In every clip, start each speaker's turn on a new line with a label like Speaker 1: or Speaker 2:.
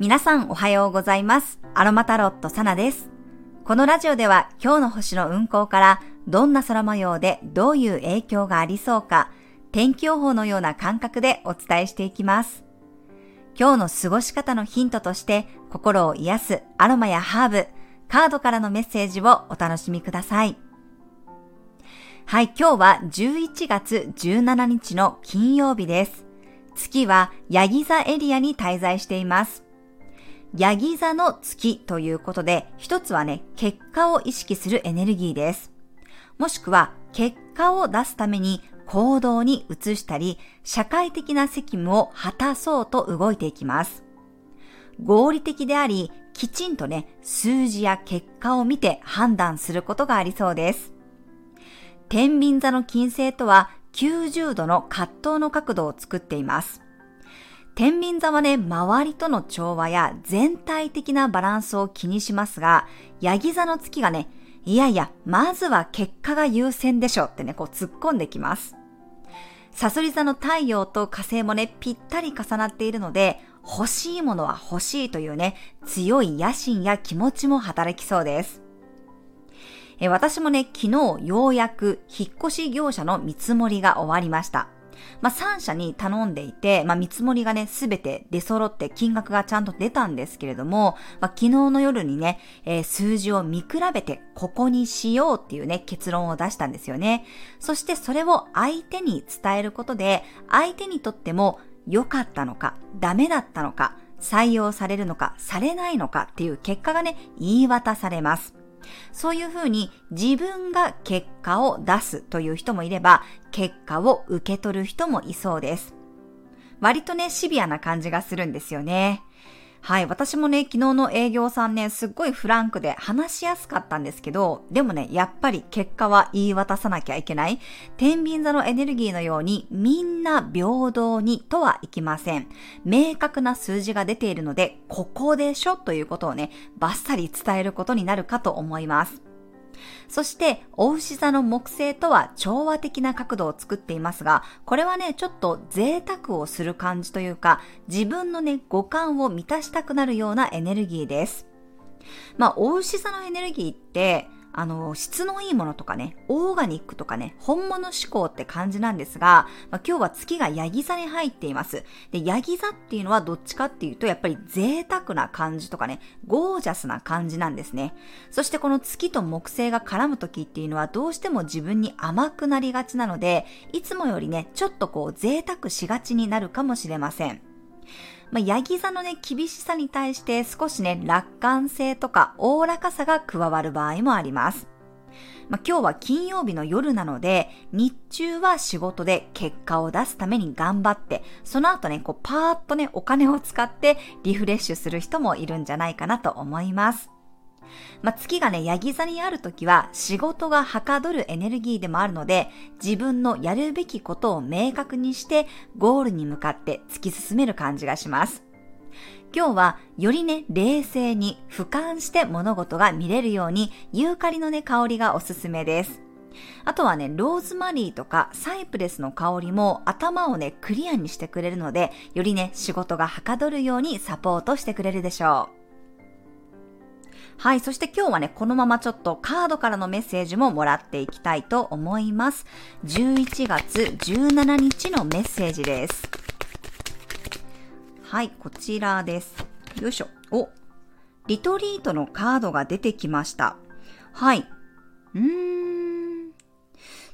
Speaker 1: 皆さんおはようございます。アロマタロットサナです。このラジオでは今日の星の運行からどんな空模様でどういう影響がありそうか、天気予報のような感覚でお伝えしていきます。今日の過ごし方のヒントとして心を癒すアロマやハーブ、カードからのメッセージをお楽しみください。はい、今日は11月17日の金曜日です。月はヤギ座エリアに滞在しています。ヤギ座の月ということで、一つはね、結果を意識するエネルギーです。もしくは、結果を出すために行動に移したり、社会的な責務を果たそうと動いていきます。合理的であり、きちんとね、数字や結果を見て判断することがありそうです。天秤座の金星とは90度の葛藤の角度を作っています。天秤座はね、周りとの調和や全体的なバランスを気にしますが、ヤギ座の月がね、いやいや、まずは結果が優先でしょってね、こう突っ込んできます。サソリ座の太陽と火星もね、ぴったり重なっているので、欲しいものは欲しいというね、強い野心や気持ちも働きそうです。え私もね、昨日ようやく引っ越し業者の見積もりが終わりました。まあ、3社に頼んでいて、まあ、見積もりがね、すべて出揃って金額がちゃんと出たんですけれども、まあ、昨日の夜にね、えー数字を見比べて、ここにしようっていうね、結論を出したんですよね。そしてそれを相手に伝えることで、相手にとっても良かったのか、ダメだったのか、採用されるのか、されないのかっていう結果がね、言い渡されます。そういうふうに自分が結果を出すという人もいれば、結果を受け取る人もいそうです。割とね、シビアな感じがするんですよね。はい、私もね、昨日の営業さんね、すっごいフランクで話しやすかったんですけど、でもね、やっぱり結果は言い渡さなきゃいけない。天秤座のエネルギーのように、みんな平等にとはいきません。明確な数字が出ているので、ここでしょということをね、バッサリ伝えることになるかと思います。そして、お牛座の木星とは調和的な角度を作っていますが、これはね、ちょっと贅沢をする感じというか、自分のね、五感を満たしたくなるようなエネルギーです。まあ、お牛座のエネルギーって、あの、質のいいものとかね、オーガニックとかね、本物志向って感じなんですが、まあ、今日は月がヤギ座に入っています。で、ヤギ座っていうのはどっちかっていうと、やっぱり贅沢な感じとかね、ゴージャスな感じなんですね。そしてこの月と木星が絡む時っていうのはどうしても自分に甘くなりがちなので、いつもよりね、ちょっとこう贅沢しがちになるかもしれません。まあ、ヤギ座のね、厳しさに対して少しね、楽観性とかおおらかさが加わる場合もあります。まあ、今日は金曜日の夜なので、日中は仕事で結果を出すために頑張って、その後ね、こうパーッとね、お金を使ってリフレッシュする人もいるんじゃないかなと思います。まあ、月がね、ヤギ座にあるときは仕事がはかどるエネルギーでもあるので、自分のやるべきことを明確にして、ゴールに向かって突き進める感じがします。今日はよりね、冷静に俯瞰して物事が見れるように、ユーカリのね、香りがおすすめです。あとはね、ローズマリーとかサイプレスの香りも頭をね、クリアにしてくれるので、よりね、仕事がはかどるようにサポートしてくれるでしょう。はい。そして今日はね、このままちょっとカードからのメッセージももらっていきたいと思います。11月17日のメッセージです。はい、こちらです。よいしょ。お、リトリートのカードが出てきました。はい。うーん。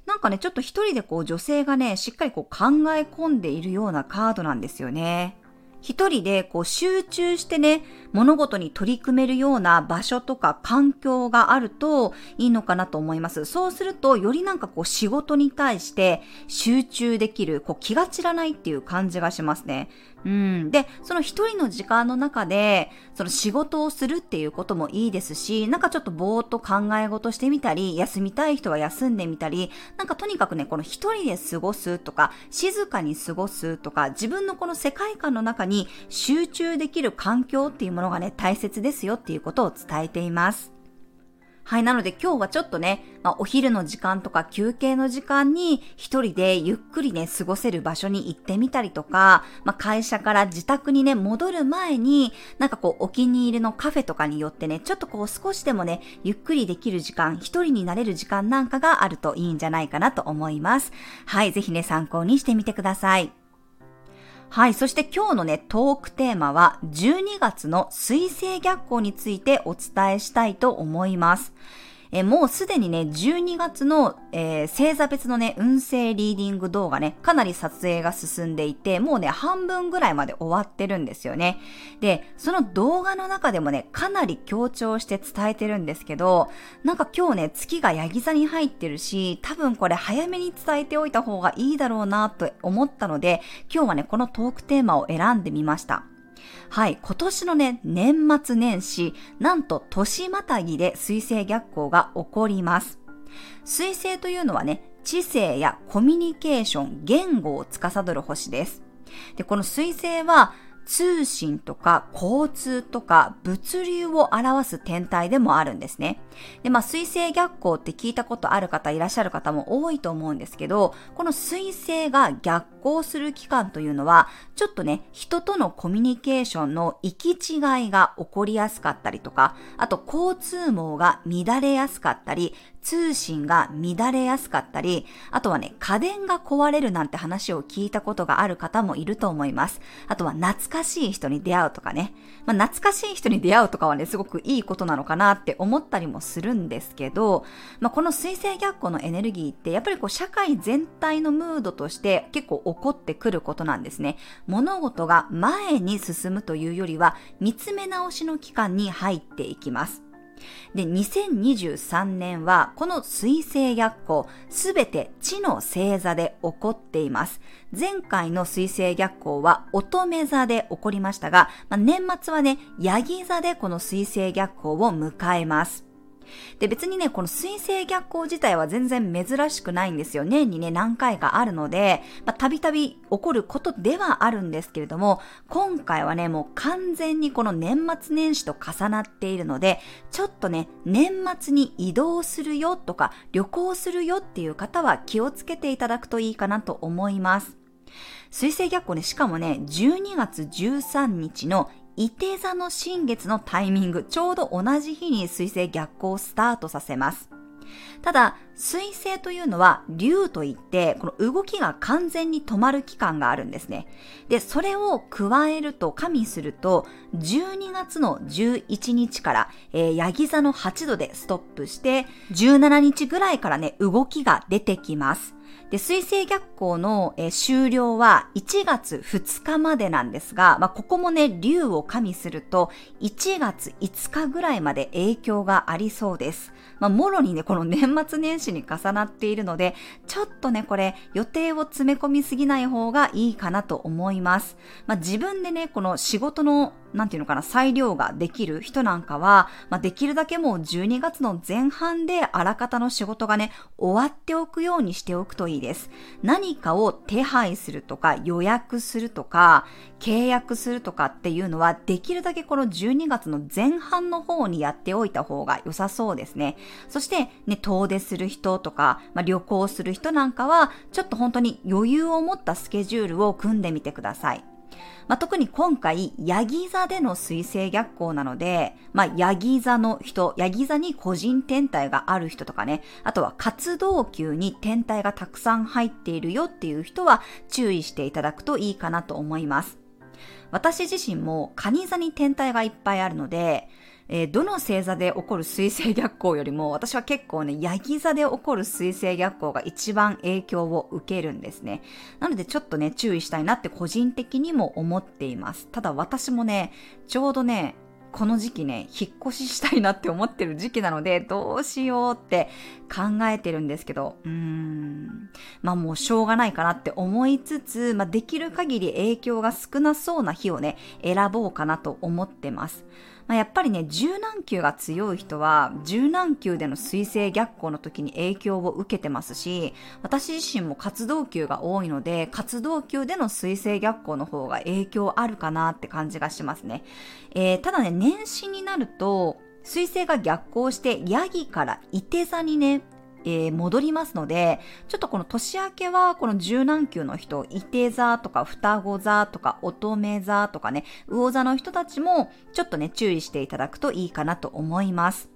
Speaker 1: なんかね、ちょっと一人でこう女性がね、しっかりこう考え込んでいるようなカードなんですよね。一人でこう集中してね、物事に取り組めるような場所とか環境があるといいのかなと思います。そうすると、よりなんかこう仕事に対して集中できる、こう気が散らないっていう感じがしますね。うん。で、その一人の時間の中で、その仕事をするっていうこともいいですし、なんかちょっとぼーっと考え事してみたり、休みたい人は休んでみたり、なんかとにかくね、この一人で過ごすとか、静かに過ごすとか、自分のこの世界観の中に集中できる環境っていうものがね、大切ですよっていうことを伝えています。はい、なので今日はちょっとね、まあ、お昼の時間とか休憩の時間に一人でゆっくりね、過ごせる場所に行ってみたりとか、まあ、会社から自宅にね、戻る前に、なんかこう、お気に入りのカフェとかによってね、ちょっとこう、少しでもね、ゆっくりできる時間、一人になれる時間なんかがあるといいんじゃないかなと思います。はい、ぜひね、参考にしてみてください。はい。そして今日のね、トークテーマは、12月の水星逆行についてお伝えしたいと思います。えもうすでにね、12月の、えー、星座別のね、運勢リーディング動画ね、かなり撮影が進んでいて、もうね、半分ぐらいまで終わってるんですよね。で、その動画の中でもね、かなり強調して伝えてるんですけど、なんか今日ね、月がヤギ座に入ってるし、多分これ早めに伝えておいた方がいいだろうなと思ったので、今日はね、このトークテーマを選んでみました。はい、今年のね、年末年始、なんと年またぎで水星逆行が起こります。水星というのはね、知性やコミュニケーション、言語を司る星です。で、この水星は通信とか交通とか物流を表す天体でもあるんですね。で、まあ、水星逆行って聞いたことある方いらっしゃる方も多いと思うんですけど、この水星が逆行する期間というのは、ちょっとね、人とのコミュニケーションの行き違いが起こりやすかったりとか、あと交通網が乱れやすかったり、通信が乱れやすかったり、あとはね、家電が壊れるなんて話を聞いたことがある方もいると思います。あとは懐かしい人に出会うとかね。まあ、懐かしい人に出会うとかはね、すごくいいことなのかなって思ったりもするんですけど、まあ、この水星逆行のエネルギーって、やっぱりこう社会全体のムードとして結構起こってくることなんですね。物事が前に進むというよりは、見つめ直しの期間に入っていきます。で、2023年は、この水星逆行、すべて地の星座で起こっています。前回の水星逆行は乙女座で起こりましたが、まあ、年末はね、ヤギ座でこの水星逆行を迎えます。で、別にね、この水星逆行自体は全然珍しくないんですよ。年にね、何回かあるので、まあ、たびたび起こることではあるんですけれども、今回はね、もう完全にこの年末年始と重なっているので、ちょっとね、年末に移動するよとか、旅行するよっていう方は気をつけていただくといいかなと思います。水星逆行ね、しかもね、12月13日の伊手座の新月のタイミング、ちょうど同じ日に水星逆行をスタートさせます。ただ、水星というのは竜といって、この動きが完全に止まる期間があるんですね。で、それを加えると、加味すると、12月の11日から、えー、ヤギ座の8度でストップして、17日ぐらいからね、動きが出てきます。で、水星逆行の、え終了は1月2日までなんですが、まあ、ここもね、竜を加味すると、1月5日ぐらいまで影響がありそうです。まあ、もろにね、この年末年始に重なっているので、ちょっとね、これ、予定を詰め込みすぎない方がいいかなと思います。まあ、自分でね、この仕事のなんていうのかな、裁量ができる人なんかは、まあ、できるだけもう12月の前半であらかたの仕事がね、終わっておくようにしておくといいです。何かを手配するとか予約するとか、契約するとかっていうのは、できるだけこの12月の前半の方にやっておいた方が良さそうですね。そして、ね、遠出する人とか、まあ、旅行する人なんかは、ちょっと本当に余裕を持ったスケジュールを組んでみてください。まあ、特に今回、ヤギ座での水星逆行なので、まあ、ヤギ座の人、ヤギ座に個人天体がある人とかね、あとは活動級に天体がたくさん入っているよっていう人は注意していただくといいかなと思います。私自身もカニ座に天体がいっぱいあるので、えー、どの星座で起こる水星逆行よりも、私は結構ね、ヤギ座で起こる水星逆行が一番影響を受けるんですね。なのでちょっとね、注意したいなって個人的にも思っています。ただ私もね、ちょうどね、この時期ね、引っ越ししたいなって思ってる時期なので、どうしようって考えてるんですけど、うーん、まあもうしょうがないかなって思いつつ、まあできる限り影響が少なそうな日をね、選ぼうかなと思ってます。まあ、やっぱりね、柔軟球が強い人は、柔軟球での水星逆行の時に影響を受けてますし、私自身も活動球が多いので、活動球での水星逆行の方が影響あるかなって感じがしますね。えー、ただね、年始になると、水星が逆行してヤギから伊手座にね、えー、戻りますので、ちょっとこの年明けはこの柔軟球の人、伊手座とか双子座とか乙女座とかね、魚座の人たちもちょっとね、注意していただくといいかなと思います。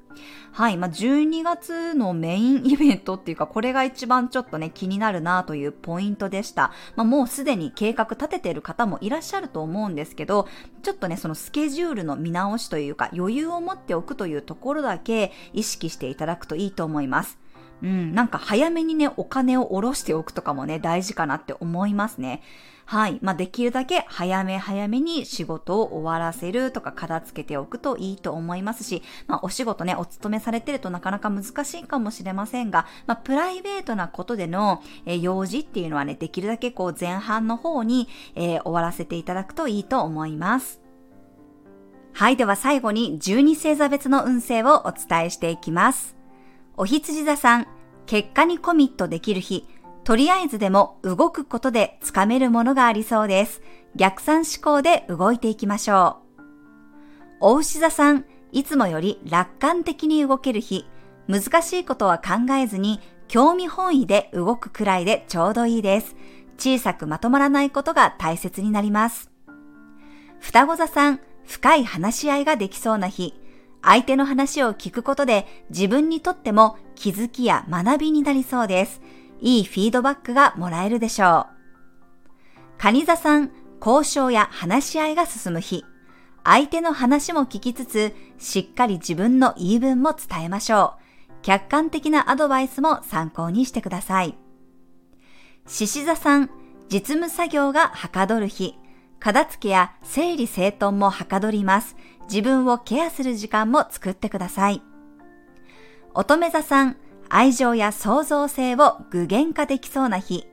Speaker 1: はい。まあ、12月のメインイベントっていうか、これが一番ちょっとね、気になるなというポイントでした。まあ、もうすでに計画立てている方もいらっしゃると思うんですけど、ちょっとね、そのスケジュールの見直しというか、余裕を持っておくというところだけ意識していただくといいと思います。うん、なんか早めにね、お金を下ろしておくとかもね、大事かなって思いますね。はい。まあ、できるだけ早め早めに仕事を終わらせるとか片付けておくといいと思いますし、まあ、お仕事ね、お勤めされてるとなかなか難しいかもしれませんが、まあ、プライベートなことでの、えー、用事っていうのはね、できるだけこう前半の方に、えー、終わらせていただくといいと思います。はい。では最後に12星座別の運勢をお伝えしていきます。お羊座さん、結果にコミットできる日、とりあえずでも動くことでつかめるものがありそうです。逆算思考で動いていきましょう。お牛座さん、いつもより楽観的に動ける日、難しいことは考えずに興味本位で動くくらいでちょうどいいです。小さくまとまらないことが大切になります。双子座さん、深い話し合いができそうな日、相手の話を聞くことで自分にとっても気づきや学びになりそうです。いいフィードバックがもらえるでしょう。カニ座さん、交渉や話し合いが進む日。相手の話も聞きつつ、しっかり自分の言い分も伝えましょう。客観的なアドバイスも参考にしてください。獅子座さん、実務作業がはかどる日。片付けや整理整頓もはかどります。自分をケアする時間も作ってください。乙女座さん、愛情や創造性を具現化できそうな日。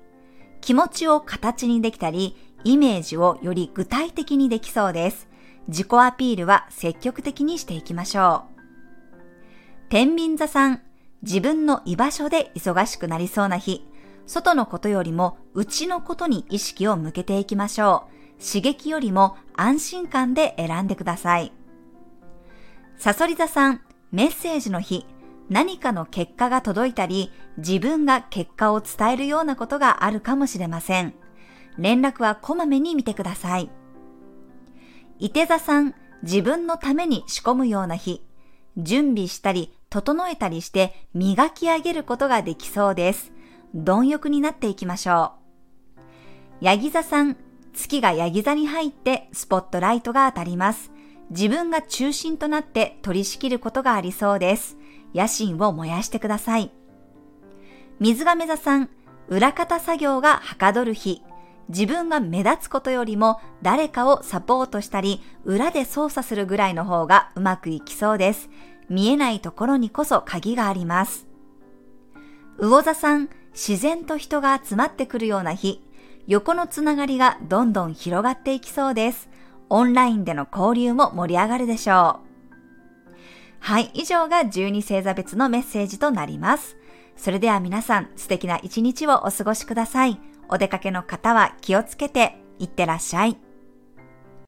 Speaker 1: 気持ちを形にできたり、イメージをより具体的にできそうです。自己アピールは積極的にしていきましょう。天秤座さん、自分の居場所で忙しくなりそうな日。外のことよりも内のことに意識を向けていきましょう。刺激よりも安心感で選んでください。サソリ座さん、メッセージの日、何かの結果が届いたり、自分が結果を伝えるようなことがあるかもしれません。連絡はこまめに見てください。伊手座さん、自分のために仕込むような日、準備したり、整えたりして磨き上げることができそうです。貪欲になっていきましょう。ヤギ座さん、月がヤギ座に入ってスポットライトが当たります。自分が中心となって取り仕切ることがありそうです。野心を燃やしてください。水亀座さん、裏方作業がはかどる日。自分が目立つことよりも誰かをサポートしたり、裏で操作するぐらいの方がうまくいきそうです。見えないところにこそ鍵があります。魚座さん、自然と人が集まってくるような日。横のつながりがどんどん広がっていきそうです。オンラインでの交流も盛り上がるでしょう。はい、以上が12星座別のメッセージとなります。それでは皆さん素敵な一日をお過ごしください。お出かけの方は気をつけていってらっしゃい。